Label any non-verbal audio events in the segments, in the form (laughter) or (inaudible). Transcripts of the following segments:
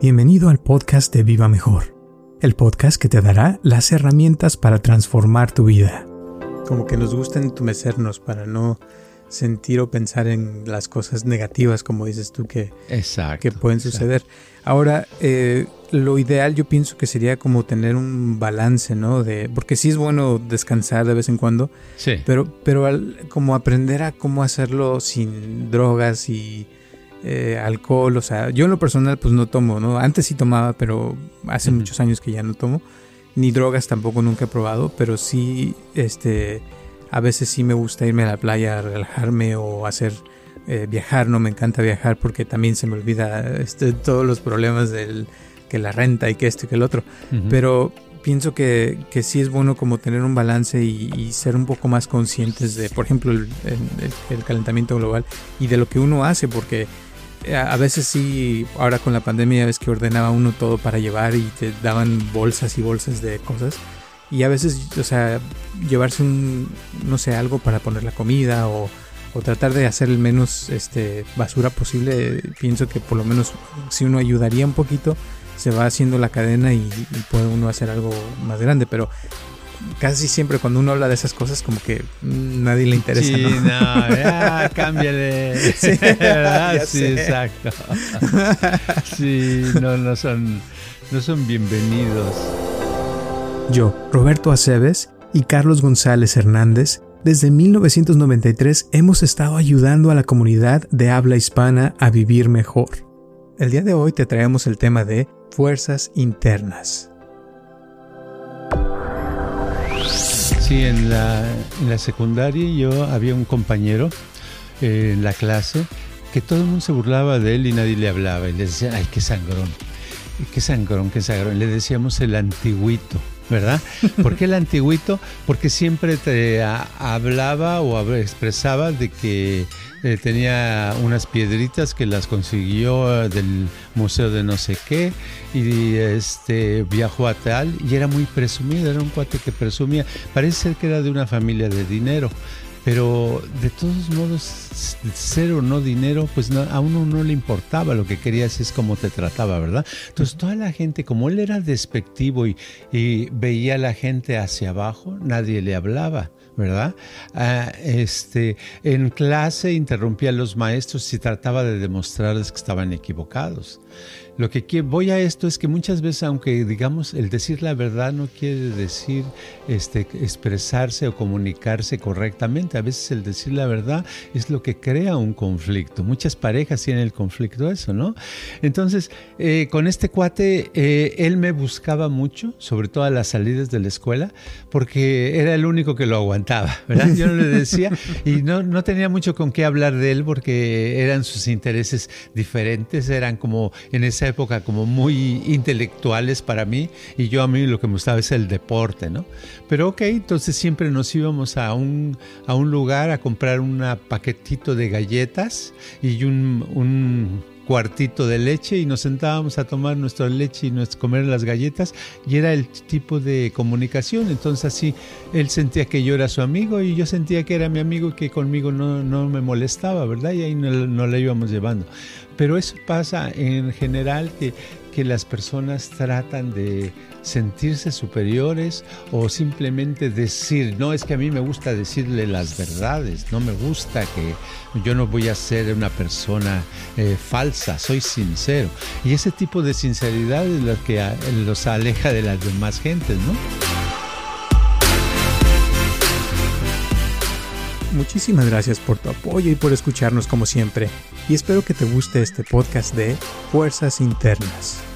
Bienvenido al podcast de Viva Mejor, el podcast que te dará las herramientas para transformar tu vida. Como que nos gusta entumecernos para no sentir o pensar en las cosas negativas, como dices tú, que, que pueden suceder. Ahora, eh, lo ideal yo pienso que sería como tener un balance, ¿no? De, porque sí es bueno descansar de vez en cuando, Sí. pero, pero como aprender a cómo hacerlo sin drogas y eh, alcohol, o sea, yo en lo personal pues no tomo, ¿no? Antes sí tomaba, pero hace muchos años que ya no tomo, ni drogas tampoco nunca he probado, pero sí, este, a veces sí me gusta irme a la playa a relajarme o hacer eh, viajar, no me encanta viajar porque también se me olvida este, todos los problemas del que la renta y que esto y que el otro, pero pienso que, que sí es bueno como tener un balance y, y ser un poco más conscientes de, por ejemplo, el, el- el calentamiento global y de lo que uno hace, porque eh, a a veces sí, ahora con la pandemia ves que ordenaba uno todo para llevar y te daban bolsas y bolsas de cosas. Y a veces, o sea, llevarse un, no sé, algo para poner la comida o, o tratar de hacer el menos este, basura posible, pienso que por lo menos si uno ayudaría un poquito, se va haciendo la cadena y, y puede uno hacer algo más grande. Pero casi siempre cuando uno habla de esas cosas, como que mm, nadie le interesa. Sí, ¿no? no, ya, cámbiale. (laughs) Sí, sí, exacto. Sí, no, no son, no son bienvenidos. Yo, Roberto Aceves y Carlos González Hernández, desde 1993 hemos estado ayudando a la comunidad de habla hispana a vivir mejor. El día de hoy te traemos el tema de fuerzas internas. Sí, en la, en la secundaria yo había un compañero eh, en la clase que todo el mundo se burlaba de él y nadie le hablaba. Y le decía, ay, qué sangrón, qué sangrón, qué sangrón. Le decíamos el antiguito, ¿verdad? ¿Por qué el antiguito? Porque siempre te hablaba o expresaba de que eh, tenía unas piedritas que las consiguió eh, del museo de no sé qué y este viajó a tal y era muy presumido, era un cuate que presumía. Parece ser que era de una familia de dinero. Pero de todos modos, ser o no dinero, pues no- a uno no le importaba, lo que querías es cómo te trataba, ¿verdad? Entonces toda la gente, como él era despectivo y, y veía a la gente hacia abajo, nadie le hablaba. ¿Verdad? Ah, este, en clase interrumpía a los maestros y trataba de demostrarles que estaban equivocados. Lo que voy a esto es que muchas veces, aunque digamos el decir la verdad no quiere decir este, expresarse o comunicarse correctamente, a veces el decir la verdad es lo que crea un conflicto. Muchas parejas tienen el conflicto eso, ¿no? Entonces, eh, con este cuate, eh, él me buscaba mucho, sobre todo a las salidas de la escuela, porque era el único que lo aguantaba, ¿verdad? Yo no le decía y no, no tenía mucho con qué hablar de él porque eran sus intereses diferentes, eran como en esa época como muy intelectuales para mí y yo a mí lo que me gustaba es el deporte, ¿no? Pero ok, entonces siempre nos íbamos a un, a un lugar a comprar un paquetito de galletas y un, un cuartito de leche y nos sentábamos a tomar nuestra leche y nos comer las galletas y era el tipo de comunicación. Entonces así él sentía que yo era su amigo y yo sentía que era mi amigo y que conmigo no, no me molestaba verdad y ahí no, no la íbamos llevando. Pero eso pasa en general que, que las personas tratan de sentirse superiores o simplemente decir, no, es que a mí me gusta decirle las verdades, no me gusta que yo no voy a ser una persona eh, falsa, soy sincero. Y ese tipo de sinceridad es lo que a, los aleja de las demás gentes, ¿no? Muchísimas gracias por tu apoyo y por escucharnos como siempre. Y espero que te guste este podcast de Fuerzas Internas.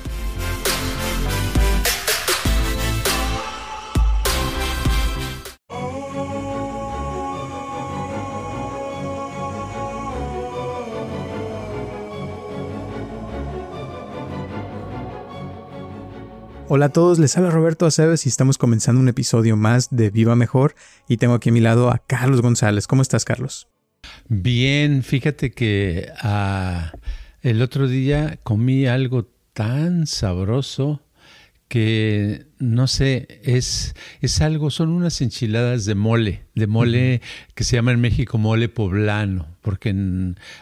Hola a todos, les habla Roberto Aceves y estamos comenzando un episodio más de Viva Mejor y tengo aquí a mi lado a Carlos González. ¿Cómo estás, Carlos? Bien, fíjate que ah, el otro día comí algo tan sabroso que no sé, es, es algo, son unas enchiladas de mole, de mole que se llama en México mole poblano, porque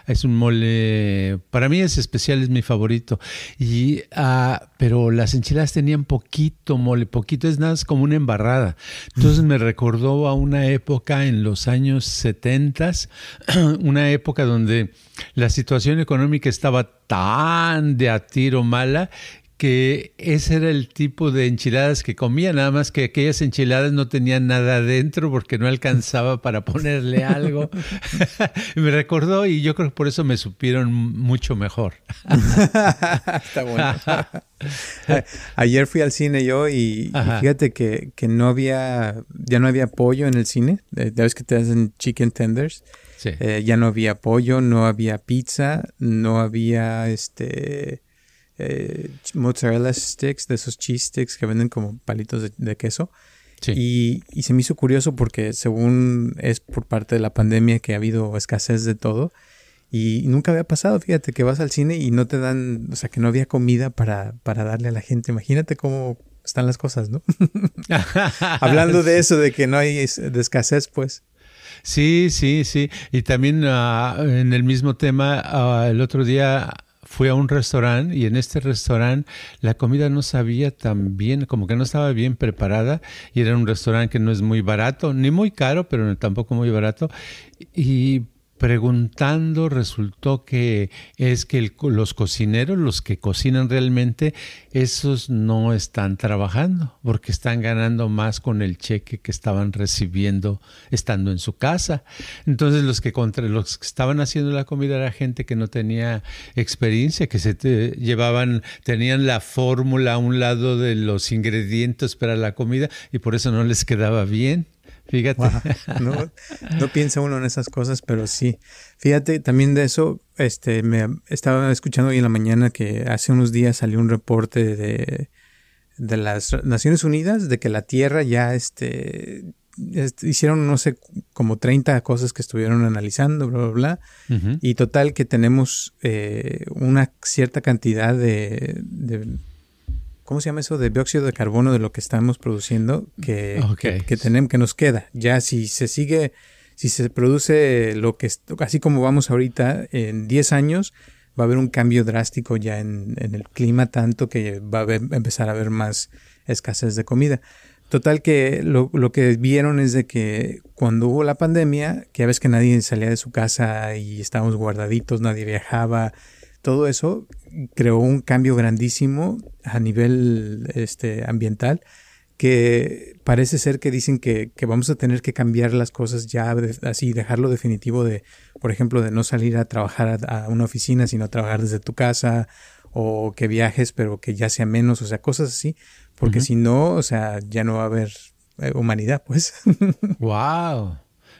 es un mole, para mí es especial, es mi favorito. Y, ah, pero las enchiladas tenían poquito mole, poquito, es nada, es como una embarrada. Entonces me recordó a una época en los años 70, (clears throat) una época donde la situación económica estaba tan de a tiro mala que ese era el tipo de enchiladas que comía, nada más que aquellas enchiladas no tenían nada adentro porque no alcanzaba para ponerle algo. (laughs) me recordó y yo creo que por eso me supieron mucho mejor. (laughs) Está bueno. (laughs) Ayer fui al cine yo y, fíjate que, no había, ya no había pollo en el cine. Eh, ya ves que te hacen chicken tenders. Eh, ya no había pollo, no había pizza, no había este eh, mozzarella sticks, de esos cheese sticks que venden como palitos de, queso. Y, se me hizo curioso porque según es por parte de la pandemia que ha habido escasez de todo. Y nunca había pasado, fíjate, que vas al cine y no te dan, o sea, que no había comida para, para darle a la gente. Imagínate cómo están las cosas, ¿no? (laughs) Hablando de eso, de que no hay de escasez, pues. Sí, sí, sí. Y también ah, en el mismo tema, ah, el otro día fui a un restaurante y en este restaurante la comida no sabía tan bien, como que no estaba bien preparada y era un restaurante que no es muy barato, ni muy caro, pero tampoco muy barato. Y preguntando resultó que es que los cocineros, los que cocinan realmente, esos no están trabajando porque están ganando más con el cheque que estaban recibiendo estando en su casa. Entonces los que contra los que estaban haciendo la comida era gente que no tenía experiencia, que se llevaban, tenían la fórmula a un lado de los ingredientes para la comida y por eso no les quedaba bien. Fíjate. No, no, piensa uno en esas cosas, pero sí. Fíjate, también de eso, este, me estaba escuchando hoy en la mañana que hace unos días salió un reporte de, de las Naciones Unidas de que la Tierra ya, este, hicieron, no sé, como 30 cosas que estuvieron analizando, bla, bla, bla. Y total que tenemos eh, una cierta cantidad de ¿cómo se llama eso? De dióxido de carbono de lo que estamos produciendo que, que, tenemos, que nos queda. Ya si se sigue, si se produce lo que, así como vamos ahorita, en 10 años va a haber un cambio drástico ya en, el clima, tanto que va a empezar a haber más escasez de comida. Total que lo, lo, que vieron es de que cuando hubo la pandemia, que ya ves que nadie salía de su casa y estábamos guardaditos, nadie viajaba, todo eso creó un cambio grandísimo a nivel este, ambiental que parece ser que dicen que, vamos a tener que cambiar las cosas ya así, dejarlo definitivo de, por ejemplo, de no salir a trabajar a, una oficina, sino trabajar desde tu casa o que viajes, pero que ya sea menos, o sea, cosas así, porque si no, o sea, ya no va a haber eh, humanidad, pues. (laughs) ¡Wow!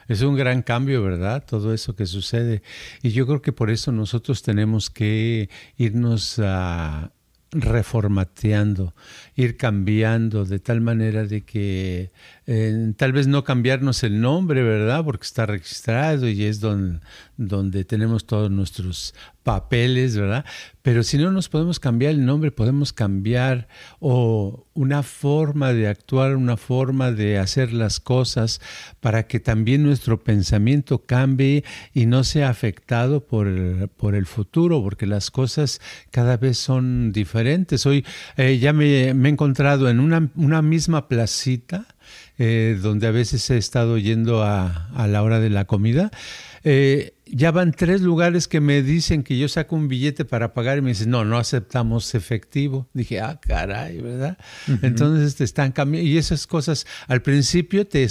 Es un gran cambio, ¿verdad? Todo eso que sucede. Y yo creo que por eso nosotros tenemos que irnos a reformateando, ir cambiando de tal manera de que eh, tal vez no cambiarnos el nombre, ¿verdad? Porque está registrado y es donde, tenemos todos nuestros papeles, ¿verdad? Pero si no nos podemos cambiar el nombre, podemos cambiar o una forma de actuar, una forma de hacer las cosas para que también nuestro pensamiento cambie y no sea afectado por el, por el futuro, porque las cosas cada vez son diferentes. Hoy eh, ya me, he encontrado en una, una misma placita, eh, donde a veces he estado yendo a, a la hora de la comida. Eh, ya van tres lugares que me dicen que yo saco un billete para pagar y me dicen, no, no aceptamos efectivo. Dije, ah, caray, ¿verdad? Entonces te están cambiando. Y esas cosas al principio te,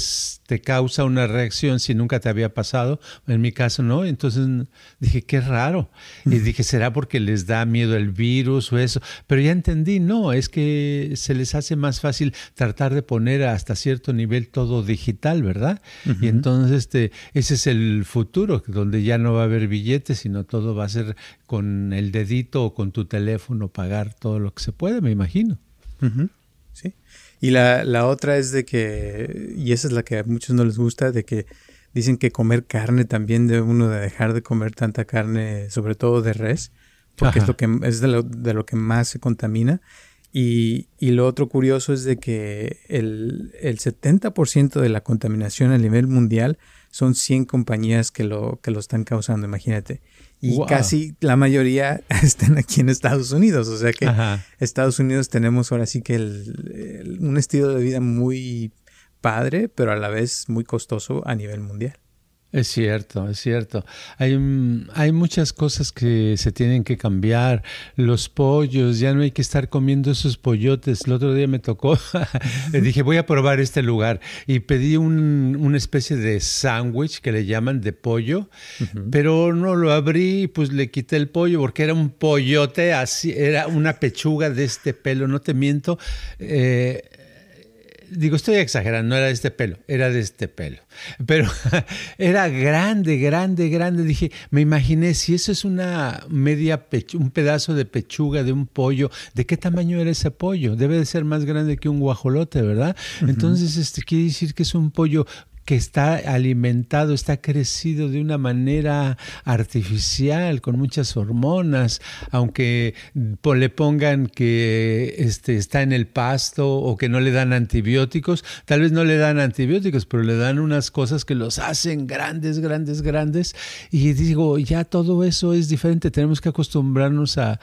te causa una reacción si nunca te había pasado. En mi caso, no. Entonces dije, qué raro. Y dije, ¿será porque les da miedo el virus o eso? Pero ya entendí, no, es que se les hace más fácil tratar de poner hasta cierto nivel todo digital, ¿verdad? Y entonces este, ese es el futuro, donde ya no va a haber billetes, sino todo va a ser con el dedito o con tu teléfono pagar todo lo que se puede, me imagino. Sí. Y la, la otra es de que, y esa es la que a muchos no les gusta, de que dicen que comer carne también debe uno de dejar de comer tanta carne, sobre todo de res, porque es, lo que, es de, lo, de lo que más se contamina. Y, y, lo otro curioso es de que el, el 70% de la contaminación a nivel mundial son 100 compañías que lo, que lo están causando, imagínate. Y casi la mayoría (laughs) están aquí en Estados Unidos. O sea que Estados Unidos tenemos ahora sí que el, un estilo de vida muy padre, pero a la vez muy costoso a nivel mundial. Es cierto, es cierto. Hay, hay muchas cosas que se tienen que cambiar. Los pollos, ya no hay que estar comiendo esos pollotes. El otro día me tocó, (laughs) le dije, voy a probar este lugar. Y pedí un, una especie de sándwich que le llaman de pollo, pero no lo abrí, pues le quité el pollo porque era un pollote, así, era una pechuga de este pelo, no te miento. Eh, digo, estoy exagerando, no era de este pelo, era de este pelo. Pero (laughs) era grande, grande, grande. Dije, me imaginé, si eso es una media, un pedazo de pechuga de un pollo, ¿de qué tamaño era ese pollo? Debe de ser más grande que un guajolote, ¿verdad? Entonces, este quiere decir que es un pollo que está alimentado, está crecido de una manera artificial, con muchas hormonas, aunque le pongan que este, está en el pasto o que no le dan antibióticos, tal vez no le dan antibióticos, pero le dan unas cosas que los hacen grandes, grandes, grandes. Y digo, ya todo eso es diferente, tenemos que acostumbrarnos a,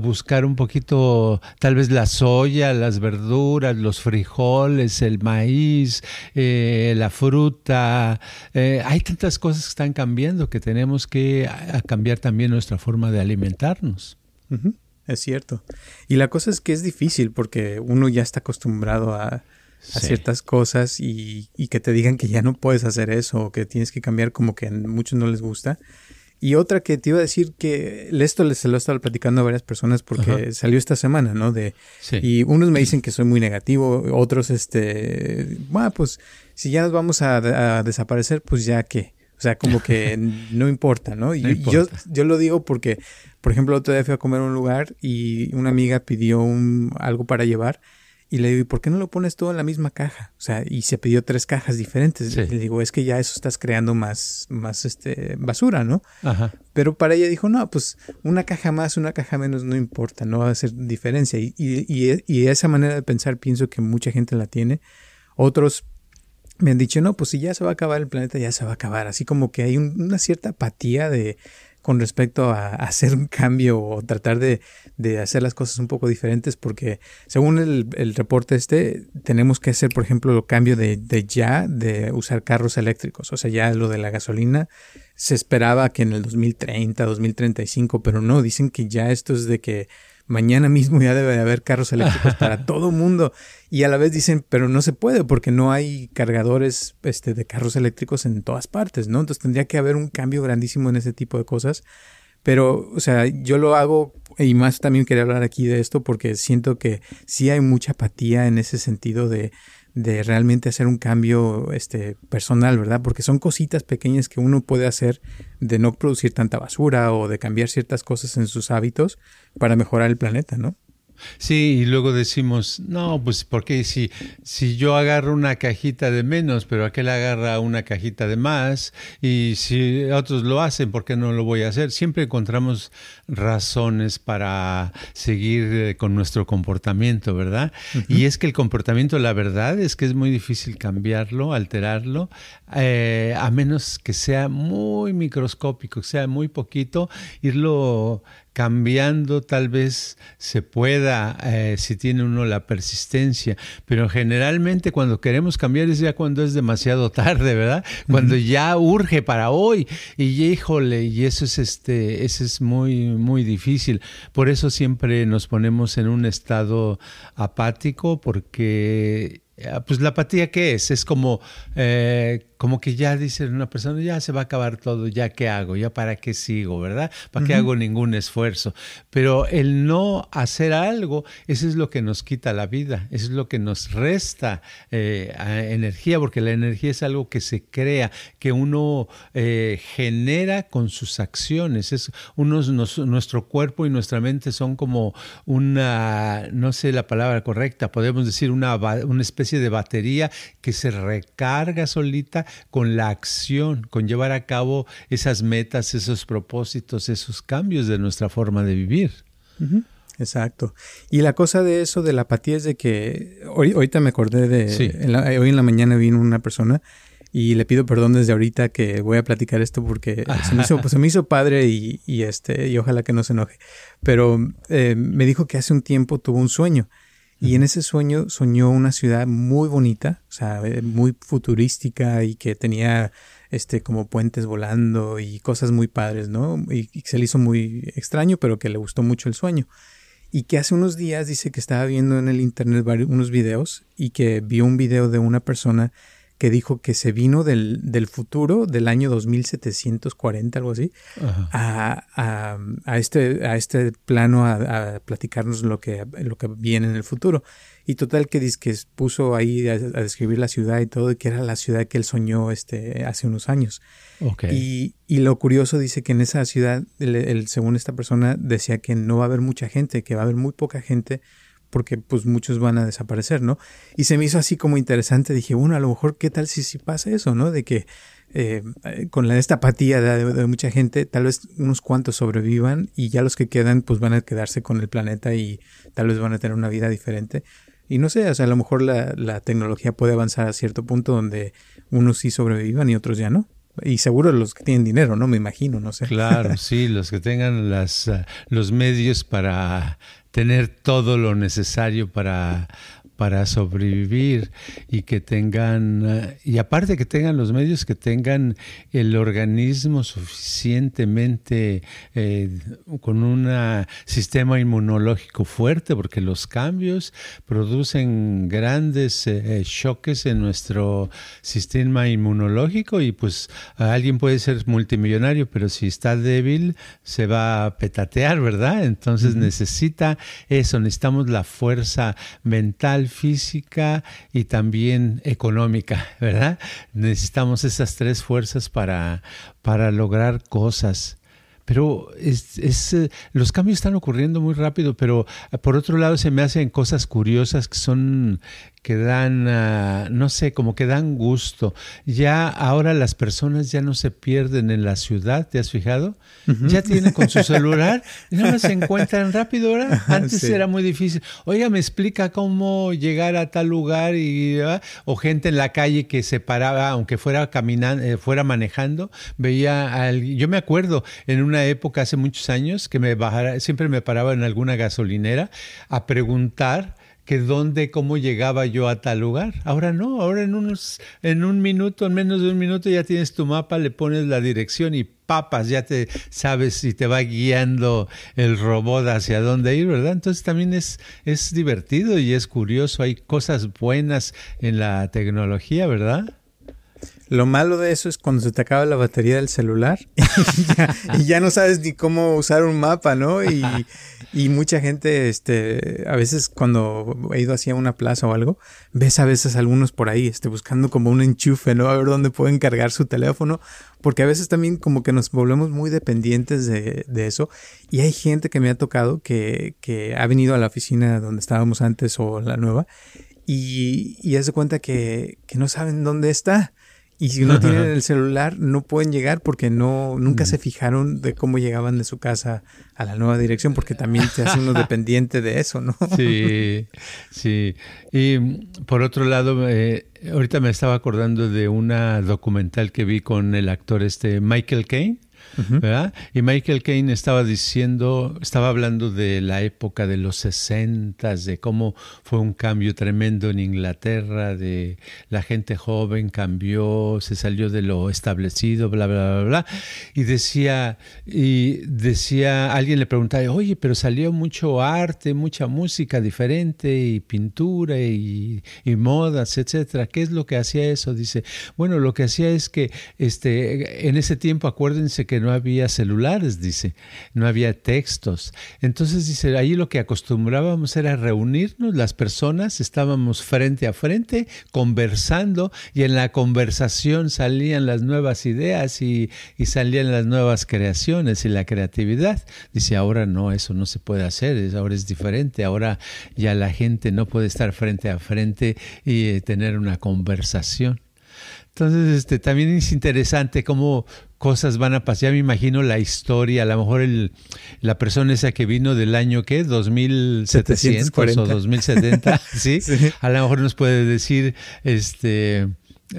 buscar un poquito, tal vez la soya, las verduras, los frijoles, el maíz, eh, la fruta. Eh, hay tantas cosas que están cambiando que tenemos que cambiar también nuestra forma de alimentarnos. Es cierto. Y la cosa es que es difícil porque uno ya está acostumbrado a, ciertas cosas y, y, que te digan que ya no puedes hacer eso o que tienes que cambiar como que a muchos no les gusta. Y otra que te iba a decir que esto se lo he estado platicando a varias personas porque salió esta semana, ¿no? De, Y unos me dicen que soy muy negativo, otros, este, bueno, pues si ya nos vamos a, desaparecer, pues ya qué. O sea, como que (laughs) no importa, ¿no? Y Yo, yo lo digo porque, por ejemplo, otro día fui a comer a un lugar y una amiga pidió un, algo para llevar y le digo, ¿y por qué no lo pones todo en la misma caja? O sea, y se pidió tres cajas diferentes. Y le digo, es que ya eso estás creando más, más este, basura, ¿no? Ajá. Pero para ella dijo, no, pues una caja más, una caja menos, no importa, no va a hacer diferencia. Y, y, y, y esa manera de pensar pienso que mucha gente la tiene. Otros me han dicho, no, pues si ya se va a acabar el planeta, ya se va a acabar. Así como que hay una cierta apatía de, con respecto a, hacer un cambio o tratar de, de, hacer las cosas un poco diferentes porque según el, el, reporte este tenemos que hacer por ejemplo el cambio de, de, ya de usar carros eléctricos. O sea ya lo de la gasolina se esperaba que en el 2030 2035 pero no dicen que ya esto es de que mañana mismo ya debe de haber carros eléctricos para (laughs) todo mundo. Y a la vez dicen, pero no se puede porque no hay cargadores este, de carros eléctricos en todas partes, ¿no? Entonces tendría que haber un cambio grandísimo en ese tipo de cosas. Pero, o sea, yo lo hago y más también quería hablar aquí de esto porque siento que sí hay mucha apatía en ese sentido de de realmente hacer un cambio este, personal, ¿verdad? Porque son cositas pequeñas que uno puede hacer de no producir tanta basura o de cambiar ciertas cosas en sus hábitos para mejorar el planeta, ¿no? Sí, y luego decimos, no, pues porque si, si yo agarro una cajita de menos, pero aquel agarra una cajita de más, y si otros lo hacen, ¿por qué no lo voy a hacer? Siempre encontramos razones para seguir eh, con nuestro comportamiento, ¿verdad? Y es que el comportamiento, la verdad es que es muy difícil cambiarlo, alterarlo, eh, a menos que sea muy microscópico, que sea muy poquito, irlo cambiando tal vez se pueda eh, si tiene uno la persistencia, pero generalmente cuando queremos cambiar es ya cuando es demasiado tarde, ¿verdad? Cuando ya urge para hoy y híjole, y eso es este, eso es muy muy difícil. Por eso siempre nos ponemos en un estado apático porque pues la apatía, ¿qué es? Es como, eh, como que ya dice una persona, ya se va a acabar todo, ya qué hago, ya para qué sigo, ¿verdad? ¿Para qué hago ningún esfuerzo? Pero el no hacer algo, eso es lo que nos quita la vida, eso es lo que nos resta eh, energía, porque la energía es algo que se crea, que uno genera con sus acciones. Es unos, nuestro cuerpo y nuestra mente son como una, no sé la palabra correcta, podemos decir una, una especie de batería que se recarga solita con la acción, con llevar a cabo esas metas, esos propósitos, esos cambios de nuestra forma de vivir. Exacto. Y la cosa de eso, de la apatía, es de que hoy, ahorita me acordé de, hoy en la mañana vino una persona y le pido perdón desde ahorita que voy a platicar esto porque (laughs) se me hizo, pues, se me hizo padre y, este, y ojalá que no se enoje. Pero eh, me dijo que hace un tiempo tuvo un sueño y en ese sueño soñó una ciudad muy bonita, o sea, eh, muy futurística y que tenía este como puentes volando y cosas muy padres, ¿no? Y, se le hizo muy extraño, pero que le gustó mucho el sueño. Y que hace unos días dice que estaba viendo en el internet unos videos y que vio un video de una persona que dijo que se vino del, del futuro, del año 2740, algo así, a, a, a, este, a este plano a, platicarnos lo que, lo que viene en el futuro. Y total que dice que puso ahí a, describir la ciudad y todo, y que era la ciudad que él soñó este, hace unos años. Y, y, lo curioso dice que en esa ciudad, el, según esta persona, decía que no va a haber mucha gente, que va a haber muy poca gente porque pues muchos van a desaparecer, ¿no? Y se me hizo así como interesante, dije, bueno, a lo mejor qué tal si, si pasa eso, ¿no? De que eh, con la, esta apatía de, mucha gente, tal vez unos cuantos sobrevivan y ya los que quedan pues van a quedarse con el planeta y tal vez van a tener una vida diferente. Y no sé, o sea, a lo mejor la, la tecnología puede avanzar a cierto punto donde unos sí sobrevivan y otros ya no. Y seguro los que tienen dinero, ¿no? Me imagino, no sé. Claro, (laughs) sí, los que tengan las, ah, los medios para tener todo lo necesario para para sobrevivir y que tengan, eh, y aparte que tengan los medios, que tengan el organismo suficientemente eh, con un sistema inmunológico fuerte, porque los cambios producen grandes eh, choques en nuestro sistema inmunológico y pues alguien puede ser multimillonario, pero si está débil se va a petatear, ¿verdad? Entonces necesita eso, necesitamos la fuerza mental, física y también económica, (laughs) ¿verdad? Necesitamos esas tres fuerzas para, para lograr cosas. Pero es, es, eh, los cambios están ocurriendo muy rápido, pero por otro lado se me hacen cosas curiosas que son que dan, ah, no sé, como que dan gusto. Ya ahora las personas ya no se pierden en la ciudad, ¿te has fijado? Ya tienen con su (laughs) celular, no se encuentran rápido, ¿verdad? (laughs) Antes era muy difícil. Oiga, me explica cómo llegar a tal lugar y ah, o gente en la calle que se paraba, aunque fuera caminando, eh, fuera manejando, veía al, yo me acuerdo en una época hace muchos años que me bajara, siempre me paraba en alguna gasolinera a preguntar que dónde, cómo llegaba yo a tal lugar. Ahora no, ahora en, unos, en un minuto, en menos de un minuto ya tienes tu mapa, le pones la dirección y papas, ya te sabes si te va guiando el robot hacia dónde ir, ¿verdad? Entonces también es, es divertido y es curioso, hay cosas buenas en la tecnología, ¿verdad? Lo malo de eso es cuando se te acaba la batería del celular (laughs) y, ya, y ya, no sabes ni cómo usar un mapa, ¿no? Y, y mucha gente, este, a veces cuando he ido hacia una plaza o algo, ves a veces algunos por ahí, este, buscando como un enchufe, ¿no? A ver dónde pueden cargar su teléfono, porque a veces también como que nos volvemos muy dependientes de, de eso. Y hay gente que me ha tocado que, que ha venido a la oficina donde estábamos antes o la nueva y, y hace cuenta que, que no saben dónde está. Y si no tienen el celular, no pueden llegar porque no, nunca se fijaron de cómo llegaban de su casa a la nueva dirección, porque también te hace uno dependiente de eso, ¿no? (laughs) Sí, sí. Y por otro lado, eh, ahorita me estaba acordando de una documental que vi con el actor este Michael Caine Y Michael Caine estaba diciendo, estaba hablando de la época de los 60, de cómo fue un cambio tremendo en Inglaterra, de la gente joven cambió, se salió de lo establecido, bla, bla, bla, bla. Y decía, y decía, alguien le preguntaba, oye, pero salió mucho arte, mucha música diferente, y pintura, y, y modas, etcétera. ¿Qué es lo que hacía eso? Dice, bueno, lo que hacía es que este, en ese tiempo, acuérdense que no había celulares, dice, no había textos. Entonces dice, ahí lo que acostumbrábamos era reunirnos, las personas estábamos frente a frente conversando y en la conversación salían las nuevas ideas y, y salían las nuevas creaciones y la creatividad. Dice, ahora no, eso no se puede hacer, ahora es diferente, ahora ya la gente no puede estar frente a frente y eh, tener una conversación. Entonces, este, también es interesante cómo cosas van a pasar. Ya me imagino la historia, a lo mejor el, la persona esa que vino del año, ¿qué? 2700 o 2070, (laughs) ¿sí? ¿sí? A lo mejor nos puede decir, este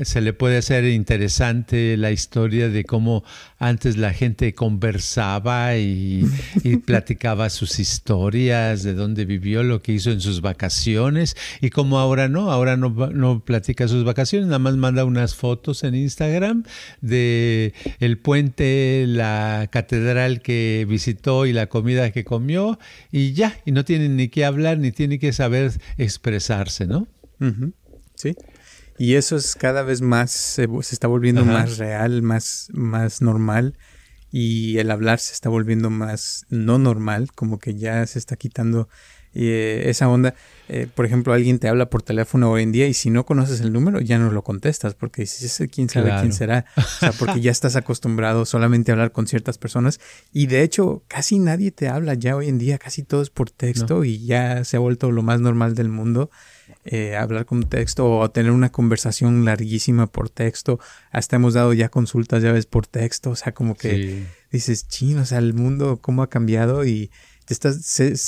se le puede hacer interesante la historia de cómo antes la gente conversaba y, (laughs) platicaba sus historias, de dónde vivió, lo que hizo en sus vacaciones y cómo ahora no, ahora no, no platica sus vacaciones, nada más manda unas fotos en Instagram de el puente, la catedral que visitó y la comida que comió y ya, y no tiene ni que hablar ni tiene que saber expresarse, ¿no? Sí. Y eso es cada vez más, se, está volviendo más real, más, más normal. Y el hablar se está volviendo más no normal, como que ya se está quitando eh, esa onda. Eh, por ejemplo, alguien te habla por teléfono hoy en día y si no conoces el número ya no lo contestas porque dices, quién sabe quién será. O sea, (laughs) porque ya estás acostumbrado solamente a hablar con ciertas personas y de hecho casi nadie te habla ya hoy en día, casi todo es por texto y ya se ha vuelto lo más normal del mundo. Eh, hablar con texto o tener una conversación larguísima por texto. Hasta hemos dado ya consultas, ya ves, por texto. O sea, como que dices, chino, o sea, el mundo cómo ha cambiado y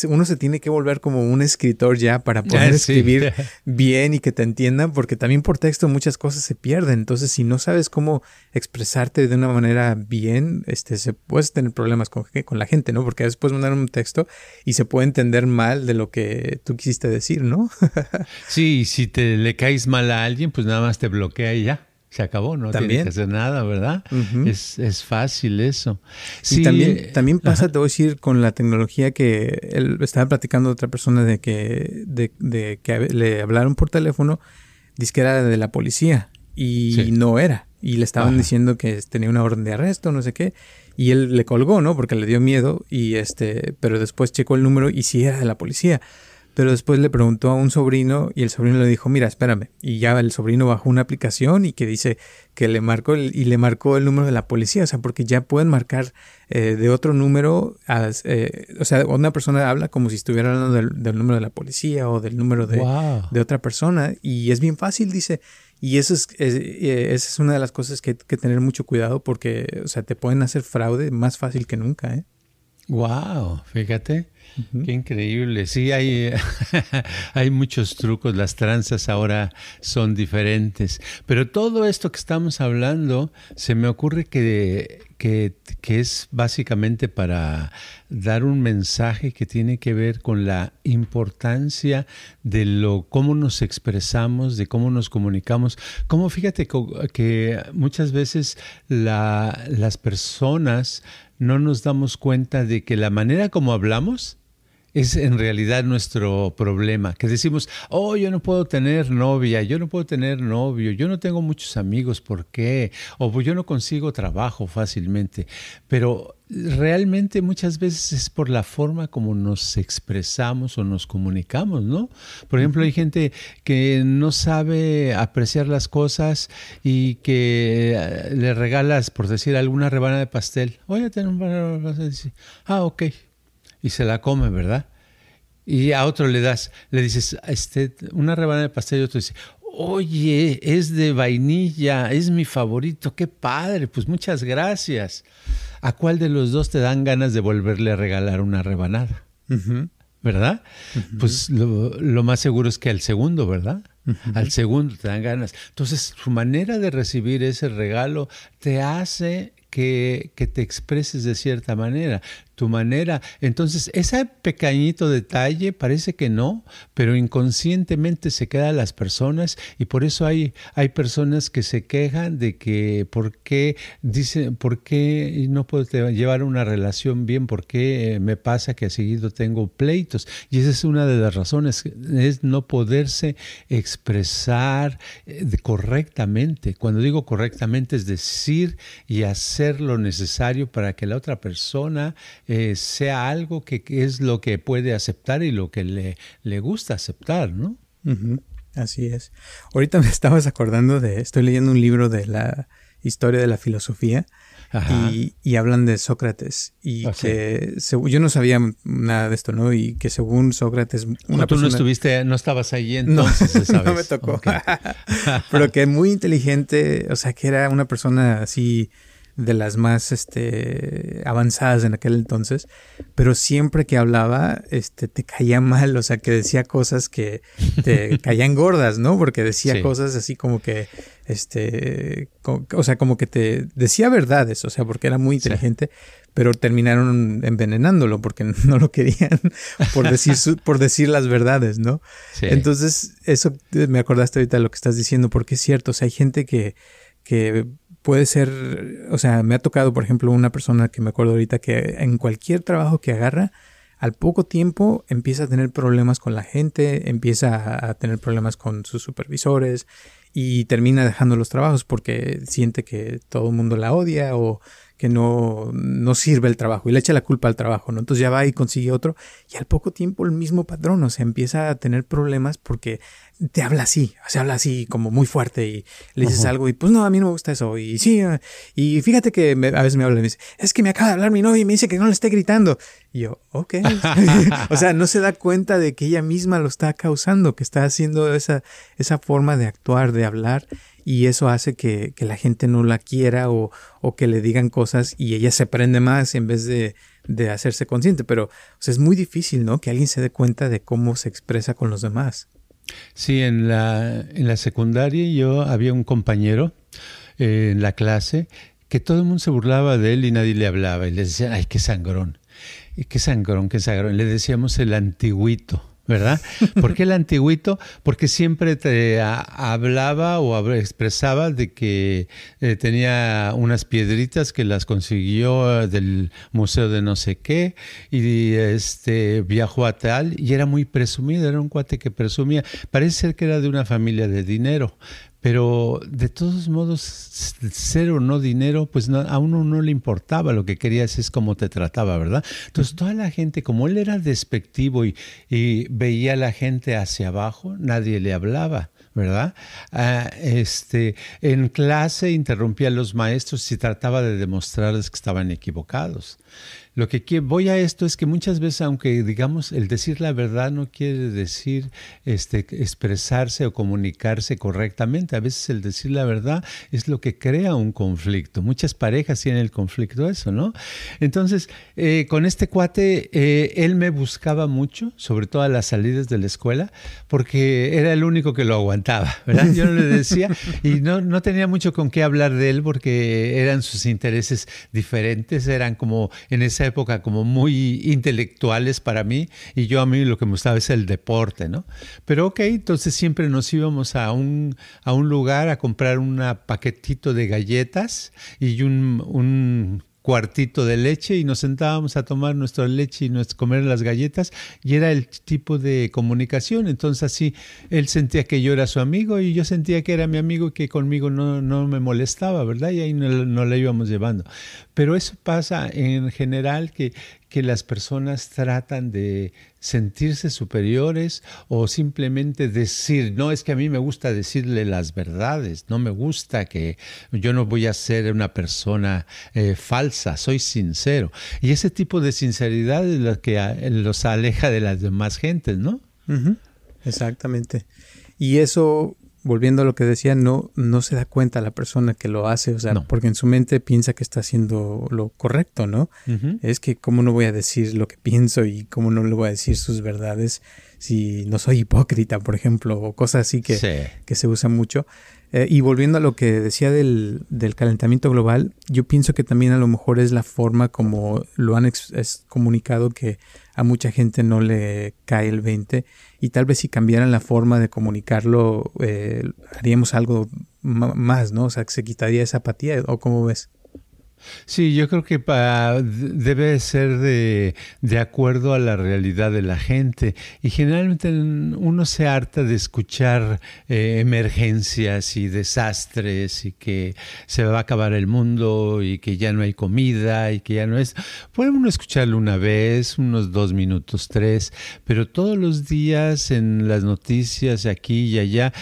uno se tiene que volver como un escritor ya para (laughs) poder escribir (laughs) bien y que te entiendan, porque también por texto muchas cosas se pierden. Entonces, si no sabes cómo expresarte de una manera bien, este, se puedes tener problemas con, con la gente, ¿no? Porque después mandar un texto y se puede entender mal de lo que tú quisiste decir, ¿no? (laughs) sí, si te le caes mal a alguien, pues nada más te bloquea y ya se acabó, no ¿También? tienes que hacer nada, ¿verdad? es, es, fácil eso. Sí, también, eh, también pasa, te voy a decir, con la tecnología que él estaba platicando otra persona de que, de, de que le hablaron por teléfono, dice que era de la policía y no era. Y le estaban diciendo que tenía una orden de arresto, no sé qué. Y él le colgó, ¿no? Porque le dio miedo. Y este, pero después checó el número y sí era de la policía. Pero después le preguntó a un sobrino y el sobrino le dijo, mira, espérame. Y ya el sobrino bajó una aplicación y que dice que le marcó el, y le marcó el número de la policía. O sea, porque ya pueden marcar eh, de otro número. Eh, o sea, una persona habla como si estuviera hablando del, número de la policía o del número de, de, otra persona. Y es bien fácil, dice. Y eso es, eh, esa es una de las cosas que hay que tener mucho cuidado porque, o sea, te pueden hacer fraude más fácil que nunca, ¿eh? Wow, fíjate. Qué increíble. Sí, hay, (laughs) hay muchos trucos. Las tranzas ahora son diferentes. Pero todo esto que estamos hablando, se me ocurre que, que, que, es básicamente para dar un mensaje que tiene que ver con la importancia de lo cómo nos expresamos, de cómo nos comunicamos. Como fíjate que muchas veces la, las personas no nos damos cuenta de que la manera como hablamos es en realidad nuestro problema, que decimos, oh, yo no puedo tener novia, yo no puedo tener novio, yo no tengo muchos amigos, ¿por qué? O pues yo no consigo trabajo fácilmente. Pero realmente muchas veces es por la forma como nos expresamos o nos comunicamos, ¿no? Por ejemplo, hay gente que no sabe apreciar las cosas y que eh, le regalas, por decir, alguna rebana de pastel. Oye, tengo un rebana de pastel. Ah, ok y se la come, ¿verdad? Y a otro le das, le dices, este, una rebanada de pastel y otro dice, oye, es de vainilla, es mi favorito, qué padre, pues muchas gracias. ¿A cuál de los dos te dan ganas de volverle a regalar una rebanada? ¿Verdad? Pues lo, más seguro es que al segundo, ¿verdad? Al segundo te dan ganas. Entonces, su manera de recibir ese regalo te hace que, te expreses de cierta manera tu manera. Entonces, ese pequeñito detalle parece que no, pero inconscientemente se queda a las personas y por eso hay, hay personas que se quejan de que por qué dicen, por qué no puedo llevar una relación bien, por qué eh, me pasa que a seguido tengo pleitos. Y esa es una de las razones, es no poderse expresar eh, correctamente. Cuando digo correctamente es decir y hacer lo necesario para que la otra persona eh, sea algo que, es lo que puede aceptar y lo que le, le gusta aceptar, ¿no? Así es. Ahorita me estabas acordando de, estoy leyendo un libro de la historia de la filosofía y, y, hablan de Sócrates y que yo no sabía nada de esto, ¿no? Y que según Sócrates... Una tú no estuviste, no estabas ahí entonces, no, (laughs) no me tocó. (laughs) Pero que muy inteligente, o sea, que era una persona así de las más este, avanzadas en aquel entonces, pero siempre que hablaba este, te caía mal, o sea, que decía cosas que te (laughs) caían gordas, ¿no? Porque decía cosas así como que, este, o sea, como que te decía verdades, o sea, porque era muy inteligente, pero terminaron envenenándolo porque (laughs) no lo querían por decir, por decir las verdades, ¿no? Entonces, eso me acordaste ahorita de lo que estás diciendo, porque es cierto, o sea, hay gente que, que puede ser, o sea, me ha tocado, por ejemplo, una persona que me acuerdo ahorita que en cualquier trabajo que agarra, al poco tiempo empieza a tener problemas con la gente, empieza a tener problemas con sus supervisores y termina dejando los trabajos porque siente que todo el mundo la odia o que no, no sirve el trabajo y le echa la culpa al trabajo, ¿no? Entonces ya va y consigue otro y al poco tiempo el mismo patrón, o sea, empieza a tener problemas porque te habla así, se habla así como muy fuerte y le dices algo y pues no, a mí no me gusta eso y sí, y fíjate que a veces me habla y me dice, es que me acaba de hablar mi novia y me dice que no le esté gritando. Y yo, ok. (laughs) (laughs) o sea, no se da cuenta de que ella misma lo está causando, que está haciendo esa, esa forma de actuar, de hablar y eso hace que, que la gente no la quiera o, o, que le digan cosas y ella se prende más en vez de, de hacerse consciente. Pero es muy difícil, ¿no? Que alguien se dé cuenta de cómo se expresa con los demás. Sí, en la, en la secundaria yo había un compañero eh, en la clase que todo el mundo se burlaba de él y nadie le hablaba y le decía, ay, qué sangrón, qué sangrón, qué sangrón. Le decíamos el antiguito. ¿Verdad? (laughs) ¿Por qué el antiguito? Porque siempre te hablaba o expresaba de que eh, tenía unas piedritas que las consiguió del museo de no sé qué y este viajó a tal y era muy presumido, era un cuate que presumía. Parece ser que era de una familia de dinero, pero de todos modos, ser o no dinero, pues a uno no le importaba, lo que querías es cómo te trataba, ¿verdad? Entonces toda la gente, como él era despectivo y, veía a la gente hacia abajo, nadie le hablaba. ¿verdad? Ah, este, en clase interrumpía a los maestros y trataba de demostrarles que estaban equivocados. Lo que voy a esto es que muchas veces, aunque digamos el decir la verdad no quiere decir este, expresarse o comunicarse correctamente, a veces el decir la verdad es lo que crea un conflicto. Muchas parejas tienen el conflicto eso, ¿no? Entonces, eh, con este cuate, eh, él me buscaba mucho, sobre todo a las salidas de la escuela, porque era el único que lo aguantaba, ¿verdad? Yo no le decía y no, no tenía mucho con qué hablar de él porque eran sus intereses diferentes, eran como en esa época como muy intelectuales para mí y yo a mí lo que me gustaba es el deporte, ¿no? Pero ok, entonces siempre nos íbamos a un, a un lugar a comprar un paquetito de galletas y un, un cuartito de leche y nos sentábamos a tomar nuestra leche y nos, comer las galletas y era el tipo de comunicación. Entonces así él sentía que yo era su amigo y yo sentía que era mi amigo y que conmigo no, no me molestaba, ¿verdad? Y ahí no, no le íbamos llevando. Pero eso pasa en general que, que las personas tratan de sentirse superiores o simplemente decir, no, es que a mí me gusta decirle las verdades, no me gusta que yo no voy a ser una persona eh, falsa, soy sincero. Y ese tipo de sinceridad es lo que los aleja de las demás gentes, ¿no? Exactamente. Y eso volviendo a lo que decía, no, no se da cuenta la persona que lo hace, o sea, porque en su mente piensa que está haciendo lo correcto, ¿no? Es que cómo no voy a decir lo que pienso y cómo no le voy a decir sus verdades si no soy hipócrita, por ejemplo, o cosas así que, que se usa mucho. Eh, y volviendo a lo que decía del, del, calentamiento global, yo pienso que también a lo mejor es la forma como lo han comunicado que a mucha gente no le cae el 20 y tal vez si cambiaran la forma de comunicarlo eh, haríamos algo más, ¿no? O sea, que se quitaría esa apatía o cómo ves. Sí, yo creo que debe ser de, de, acuerdo a la realidad de la gente. Y generalmente uno se harta de escuchar eh, emergencias y desastres y que se va a acabar el mundo y que ya no hay comida y que ya no es. Puede uno escucharlo una vez, unos dos minutos, tres, pero todos los días en las noticias aquí y allá,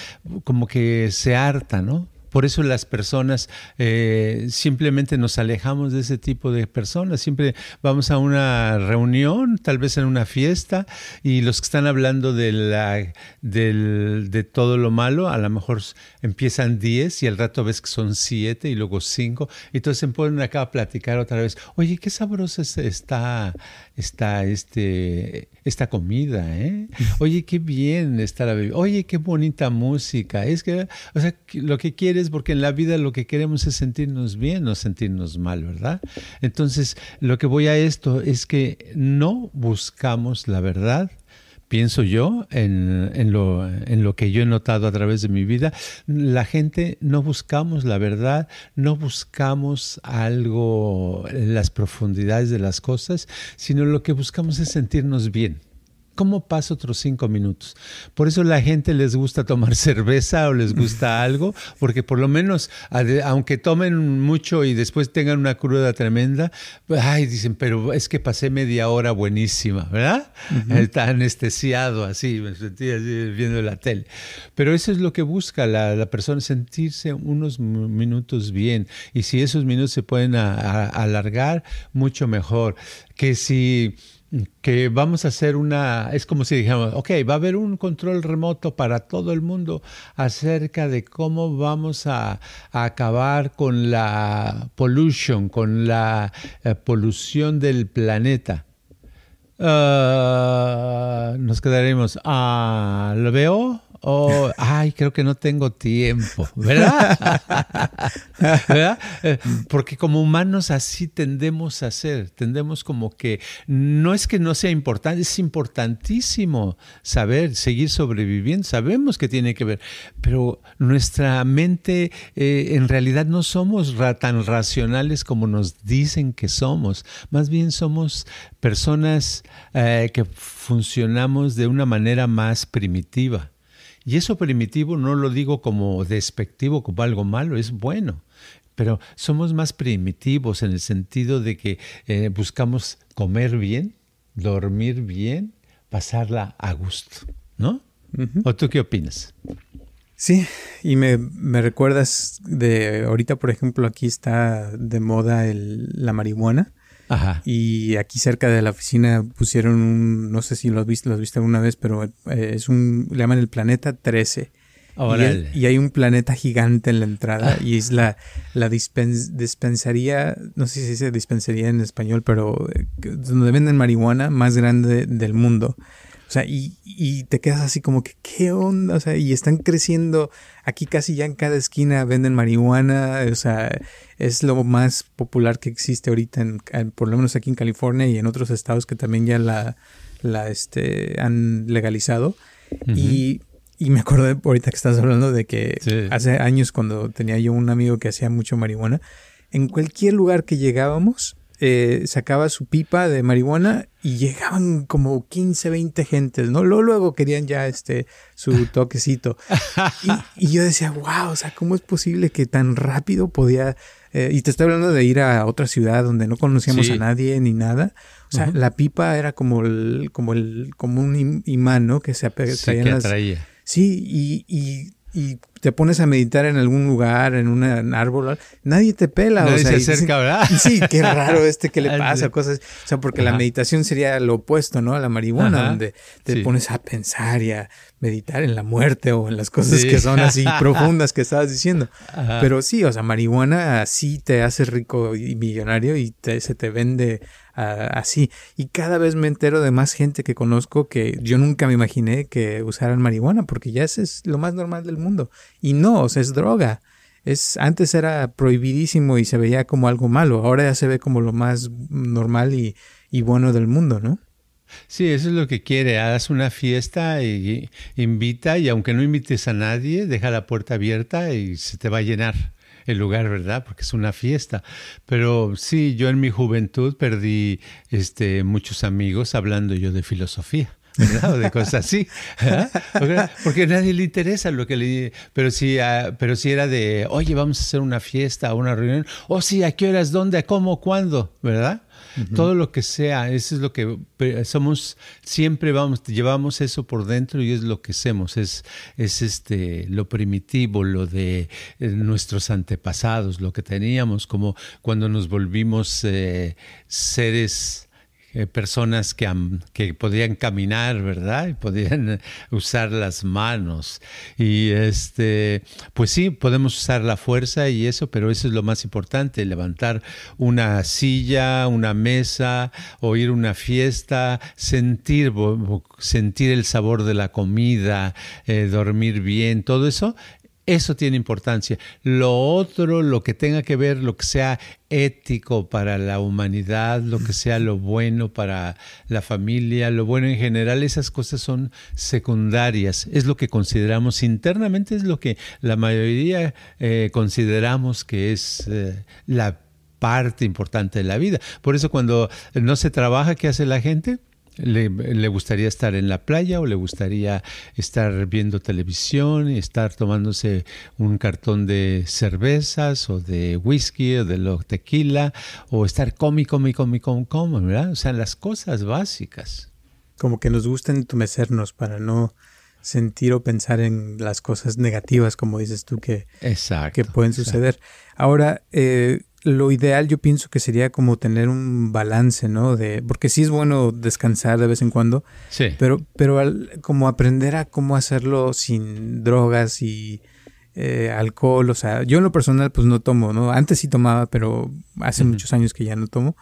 como que se harta, ¿no? Por eso las personas eh, simplemente nos alejamos de ese tipo de personas. Siempre vamos a una reunión, tal vez en una fiesta, y los que están hablando de, la, de todo lo malo, a lo mejor empiezan 10 y al rato ves que son 7 y luego 5. Y entonces se ponen acá a platicar otra vez. Oye, qué sabrosa está, está este, esta comida, ¿eh? (laughs) Oye, qué bien está la bebida. Oye, qué bonita música. Es que, o sea, lo que quieres, porque en la vida lo que queremos es sentirnos bien, no sentirnos mal, ¿verdad? Entonces, lo que voy a esto es que no buscamos la verdad, pienso yo, en, lo, en, lo, que yo he notado a través de mi vida, la gente no buscamos la verdad, no buscamos algo en las profundidades de las cosas, sino lo que buscamos es sentirnos bien. ¿Cómo paso otros cinco minutos? Por eso la gente les gusta tomar (laughs) cerveza o les gusta algo, porque por lo menos, aunque tomen mucho y después tengan una cruda tremenda, ay, dicen, pero es que pasé media hora buenísima, ¿verdad? Está anestesiado así, me sentí así viendo la tele. Pero eso es lo que busca la, la persona, sentirse unos minutos bien. Y si esos minutos se pueden alargar, mucho mejor. Que si que vamos a hacer una, es como si dijéramos, ok, va a haber un control remoto para todo el mundo acerca de cómo vamos a, acabar con la pollution, con la eh, polución del planeta. Ah, nos quedaremos, ah, ¿lo veo? Oh, ay, creo que no tengo tiempo, ¿verdad? (laughs) ¿verdad? Eh, porque como humanos así tendemos a ser, tendemos como que no es que no sea importante, es importantísimo saber, seguir sobreviviendo, sabemos que tiene que ver, pero nuestra mente eh, en realidad no somos tan racionales como nos dicen que somos, más bien somos personas eh, que funcionamos de una manera más primitiva. Y eso primitivo no lo digo como despectivo, como algo malo, es bueno. Pero somos más primitivos en el sentido de que eh, buscamos comer bien, dormir bien, pasarla a gusto, ¿no? ¿O tú qué opinas? Sí, y me, recuerdas de ahorita, por ejemplo, aquí está de moda la marihuana. Y aquí cerca de la oficina pusieron un, no sé si lo has visto, lo has visto alguna vez, pero eh, es un, le llaman el planeta 13. Y, hay un planeta gigante en la entrada (laughs) y es la, la dispensaría, no sé si se dice dispensaría en español, pero eh, donde venden marihuana más grande del mundo. O sea, y, y, te quedas así como que, ¿qué onda? O sea, y están creciendo. Aquí casi ya en cada esquina venden marihuana. O sea, es lo más popular que existe ahorita, en, por lo menos aquí en California y en otros estados que también ya la, la este, han legalizado. y, y, me acuerdo ahorita que estás hablando de que hace años cuando tenía yo un amigo que hacía mucho marihuana, en cualquier lugar que llegábamos, eh, sacaba su pipa de marihuana y llegaban como 15, 20 gentes, ¿no? Luego, luego querían ya este su (laughs) toquecito. Y, yo decía, wow, o sea, ¿cómo es posible que tan rápido podía... Eh, y te estoy hablando de ir a otra ciudad donde no conocíamos a nadie ni nada. O sea, la pipa era como el, como el, como un imán, ¿no? Que se sí, que atraía. Sí, y, y y te pones a meditar en algún lugar, en un árbol, nadie te pela. Nadie o sea, se acerca, ¿verdad? (laughs) Sí, qué raro este que le (laughs) pasa, cosas. O sea, porque la meditación sería lo opuesto, ¿no? A la marihuana, donde te pones a pensar y a meditar en la muerte o en las cosas que son así (laughs) profundas que estabas diciendo. Pero sí, o sea, marihuana sí te hace rico y millonario y se te vende así. Y cada vez me entero de más gente que conozco que yo nunca me imaginé que usaran marihuana, porque ya es lo más normal del mundo. Y no, o sea, es droga. Es, antes era prohibidísimo y se veía como algo malo, ahora ya se ve como lo más normal y, y bueno del mundo, ¿no? Sí, eso es lo que quiere. Haz una fiesta y invita y aunque no invites a nadie, deja la puerta abierta y se te va a llenar el lugar, ¿verdad? Porque es una fiesta. Pero sí, yo en mi juventud perdí este, muchos amigos hablando yo de filosofía. ¿verdad? O de cosas así. Porque, a nadie le interesa lo que le... Pero si, ah, pero si era de, oye, vamos a hacer una fiesta, una reunión. O oh, sí, ¿a qué horas? ¿Dónde? ¿Cómo? ¿Cuándo? ¿Verdad? Todo lo que sea, eso es lo que somos, siempre vamos, llevamos eso por dentro y es lo que hacemos, es, es este, lo primitivo, lo de eh, nuestros antepasados, lo que teníamos, como cuando nos volvimos eh, seres eh, personas que, que podían caminar, ¿verdad? Y podían (laughs) usar las manos. Y este, pues sí, podemos usar la fuerza y eso, pero eso es lo más importante, levantar una silla, una mesa, oír una fiesta, sentir, sentir el sabor de la comida, eh, dormir bien, todo eso eso tiene importancia. Lo otro, lo que tenga que ver, lo que sea ético para la humanidad, lo que sea lo bueno para la familia, lo bueno en general, esas cosas son secundarias. Es lo que consideramos internamente, es lo que la mayoría eh, consideramos que es eh, la parte importante de la vida. Por eso cuando no se trabaja, ¿qué hace la gente? Le, gustaría estar en la playa o le gustaría estar viendo televisión y estar tomándose un cartón de cervezas o de whisky o de lo tequila o estar comi, comi, comi, comi, comi, ¿verdad? O sea, las cosas básicas. Como que nos gusta entumecernos para no sentir o pensar en las cosas negativas, como dices tú, que, que pueden suceder. Ahora, eh, lo ideal yo pienso que sería como tener un balance, ¿no? De, porque sí es bueno descansar de vez en cuando, sí. pero, pero como aprender a cómo hacerlo sin drogas y eh, alcohol, o sea, yo en lo personal pues no tomo, ¿no? Antes sí tomaba, pero hace muchos años que ya no tomo,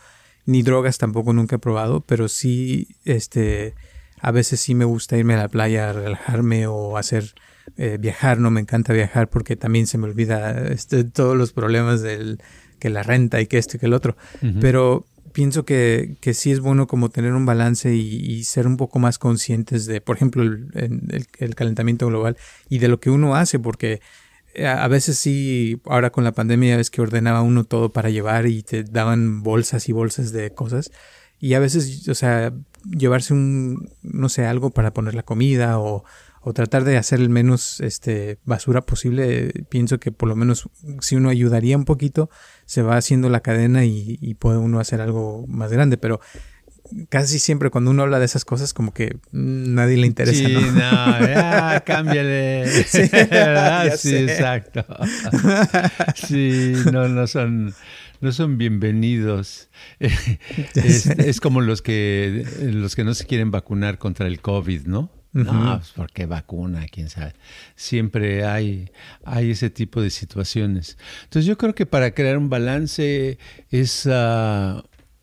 ni drogas tampoco nunca he probado, pero sí, este, a veces sí me gusta irme a la playa a relajarme o hacer... Eh, viajar, no me encanta viajar porque también se me olvida este, todos los problemas del, que la renta y que esto y que el otro. Pero pienso que, que, sí es bueno como tener un balance y, ser un poco más conscientes de, por ejemplo, el, el, calentamiento global y de lo que uno hace, porque a, veces sí, ahora con la pandemia ves que ordenaba uno todo para llevar y te daban bolsas y bolsas de cosas. Y a veces, o sea, llevarse un, no sé, algo para poner la comida o, o tratar de hacer el menos este, basura posible, pienso que por lo menos si uno ayudaría un poquito, se va haciendo la cadena y, puede uno hacer algo más grande, pero casi siempre cuando uno habla de esas cosas como que nadie le interesa. Sí, no, ya, cámbiale. (laughs) Sí, (laughs) exacto. (laughs) Sí, no, no son, no son bienvenidos. Es, es, como los que, los que no se quieren vacunar contra el COVID, ¿no? No, pues porque vacuna, quién sabe. Siempre hay, hay ese tipo de situaciones. Entonces yo creo que para crear un balance es uh,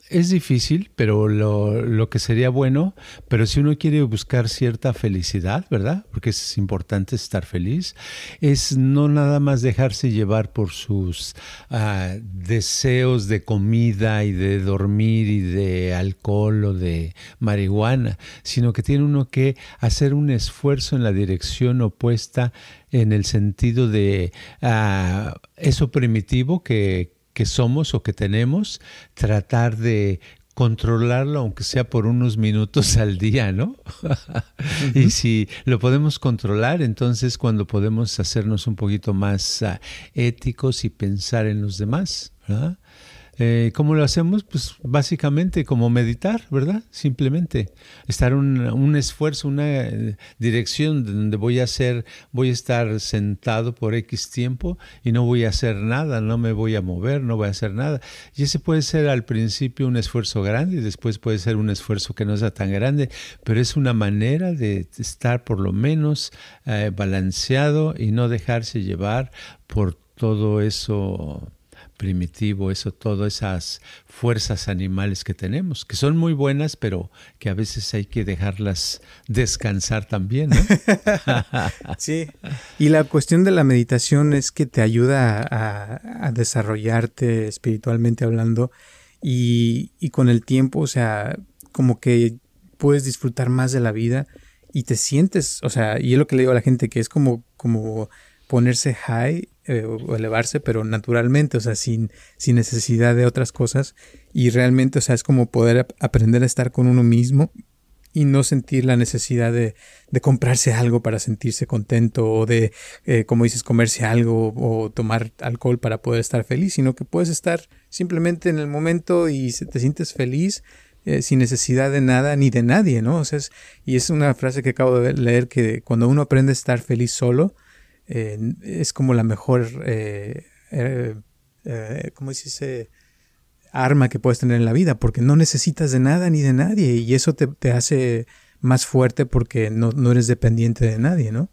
es difícil, pero lo, lo, que sería bueno, pero si uno quiere buscar cierta felicidad, ¿verdad? Porque es importante estar feliz, es no nada más dejarse llevar por sus ah, deseos de comida y de dormir y de alcohol o de marihuana, sino que tiene uno que hacer un esfuerzo en la dirección opuesta en el sentido de uh, eso primitivo que, que somos o que tenemos, tratar de controlarlo, aunque sea por unos minutos al día, ¿no? (laughs) y si lo podemos controlar, entonces cuando podemos hacernos un poquito más ah, éticos y pensar en los demás, ¿verdad? Eh, ¿Cómo lo hacemos? Pues básicamente como meditar, ¿verdad? Simplemente estar un, esfuerzo, una eh, dirección donde voy a hacer, voy a estar sentado por X tiempo y no voy a hacer nada, no me voy a mover, no voy a hacer nada. Y ese puede ser al principio un esfuerzo grande y después puede ser un esfuerzo que no sea tan grande, pero es una manera de estar por lo menos eh, balanceado y no dejarse llevar por todo eso primitivo, eso, todas esas fuerzas animales que tenemos, que son muy buenas, pero que a veces hay que dejarlas descansar también. (laughs) sí, y la cuestión de la meditación es que te ayuda a, desarrollarte espiritualmente hablando y, y con el tiempo, o sea, como que puedes disfrutar más de la vida y te sientes, o sea, y es lo que le digo a la gente, que es como, como ponerse high eh, o elevarse, pero naturalmente, o sea, sin, sin necesidad de otras cosas. Y realmente, o sea, es como poder aprender a estar con uno mismo y no sentir la necesidad de, de comprarse algo para sentirse contento o de, eh, como dices, comerse algo o tomar alcohol para poder estar feliz, sino que puedes estar simplemente en el momento y te sientes feliz eh, sin necesidad de nada ni de nadie, ¿no? O sea, y es una frase que acabo de leer que cuando uno aprende a estar feliz solo, es como la mejor, eh, eh, eh ¿cómo dice? arma que puedes tener en la vida, porque no necesitas de nada ni de nadie y eso te, te hace más fuerte porque no, no, eres dependiente de nadie, ¿no?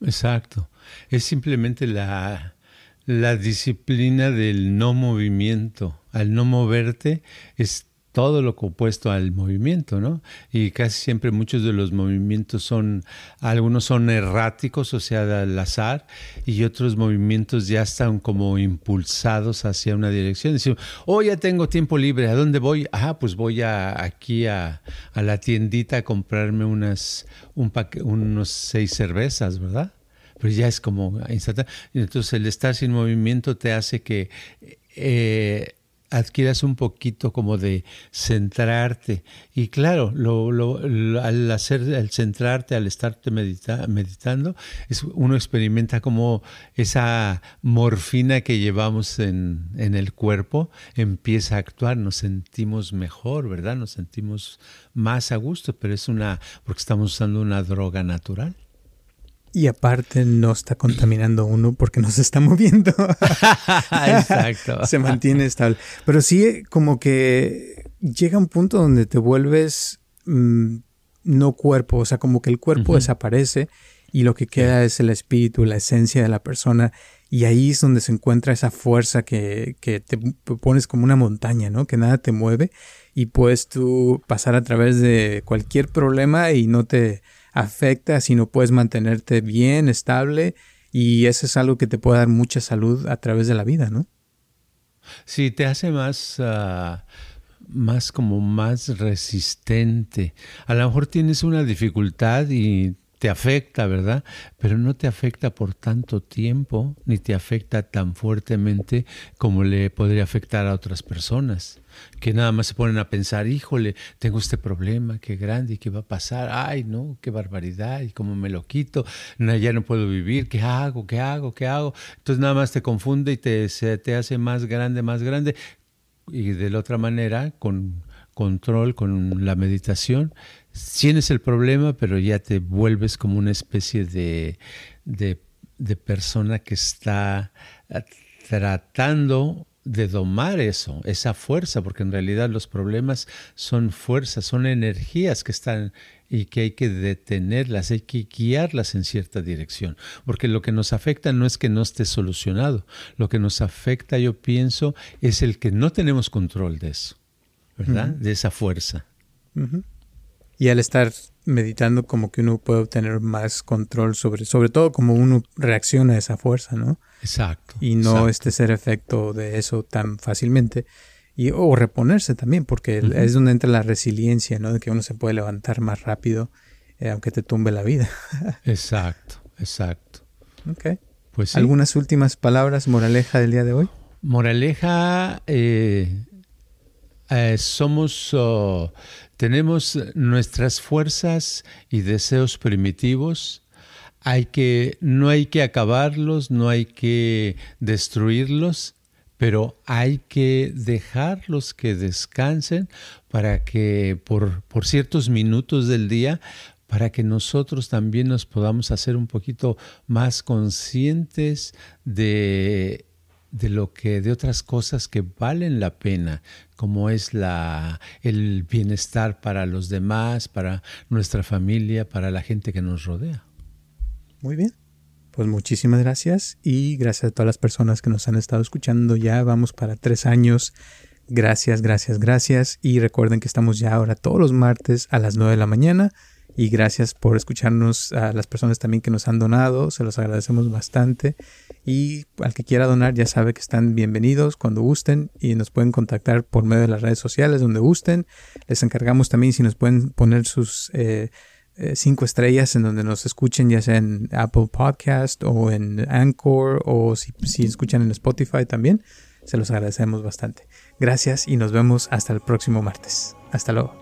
Exacto. Es simplemente la, la disciplina del no movimiento. Al no moverte es todo lo opuesto al movimiento, ¿no? Y casi siempre muchos de los movimientos son, algunos son erráticos, o sea, al azar, y otros movimientos ya están como impulsados hacia una dirección. Decimos, oh, ya tengo tiempo libre, ¿a dónde voy? Ah, pues voy a, aquí a, a la tiendita a comprarme unas, un unos seis cervezas, ¿verdad? Pero ya es como instantáneo. Entonces el estar sin movimiento te hace que... Eh, adquieras un poquito como de centrarte. Y claro, lo, al hacer, al centrarte, al estarte meditando, es, uno experimenta como esa morfina que llevamos en, en el cuerpo empieza a actuar, nos sentimos mejor, ¿verdad? Nos sentimos más a gusto, pero es una, porque estamos usando una droga natural. Y aparte no está contaminando uno porque no se está moviendo. (laughs) Exacto. se mantiene estable. Pero sí como que llega un punto donde te vuelves mm, no cuerpo, o sea, como que el cuerpo desaparece y lo que queda es el espíritu, la esencia de la persona. Y ahí es donde se encuentra esa fuerza que, que te pones como una montaña, ¿no? Que nada te mueve y puedes tú pasar a través de cualquier problema y no te afecta, si no puedes mantenerte bien, estable, y eso es algo que te puede dar mucha salud a través de la vida, ¿no? Sí, te hace más, uh, más como más resistente. A lo mejor tienes una dificultad y te afecta, ¿verdad? Pero no te afecta por tanto tiempo, ni te afecta tan fuertemente como le podría afectar a otras personas, que nada más se ponen a pensar, híjole, tengo este problema, qué grande, qué va a pasar, ay, no, qué barbaridad, y cómo me lo quito, no, ya no puedo vivir, ¿qué hago? ¿Qué hago? ¿Qué hago? Entonces nada más te confunde y te, se, te hace más grande, más grande. Y de la otra manera, con control, con la meditación, tienes el problema, pero ya te vuelves como una especie de, de, persona que está tratando de domar eso, esa fuerza, porque en realidad los problemas son fuerzas, son energías que están y que hay que detenerlas, hay que guiarlas en cierta dirección, porque lo que nos afecta no es que no esté solucionado, lo que nos afecta, yo pienso, es el que no tenemos control de eso, ¿verdad? De esa fuerza. Y al estar meditando como que uno puede obtener más control sobre, sobre todo como uno reacciona a esa fuerza, ¿no? Exacto. Y no este ser efecto de eso tan fácilmente. Y, o reponerse también, porque es donde entra la resiliencia, ¿no? De que uno se puede levantar más rápido, eh, aunque te tumbe la vida. (laughs) exacto, exacto. Ok. Pues ¿Algunas últimas palabras, moraleja del día de hoy? Moraleja, eh, eh, somos, oh, tenemos nuestras fuerzas y deseos primitivos. Hay que, no hay que acabarlos, no hay que destruirlos, pero hay que dejarlos que descansen para que por, por ciertos minutos del día para que nosotros también nos podamos hacer un poquito más conscientes de, de lo que de otras cosas que valen la pena, como es la el bienestar para los demás, para nuestra familia, para la gente que nos rodea. Muy bien. Pues muchísimas gracias y gracias a todas las personas que nos han estado escuchando. Ya vamos para tres años. Gracias, gracias, gracias. Y recuerden que estamos ya ahora todos los martes a las nueve de la mañana y gracias por escucharnos a las personas también que nos han donado, se los agradecemos bastante y al que quiera donar ya sabe que están bienvenidos cuando gusten y nos pueden contactar por medio de las redes sociales donde gusten. Les encargamos también si nos pueden poner sus eh, eh, cinco estrellas en donde nos escuchen ya sea en Apple Podcast o en Anchor o si, si escuchan en Spotify también. Se los agradecemos bastante. Gracias y nos vemos hasta el próximo martes. Hasta luego.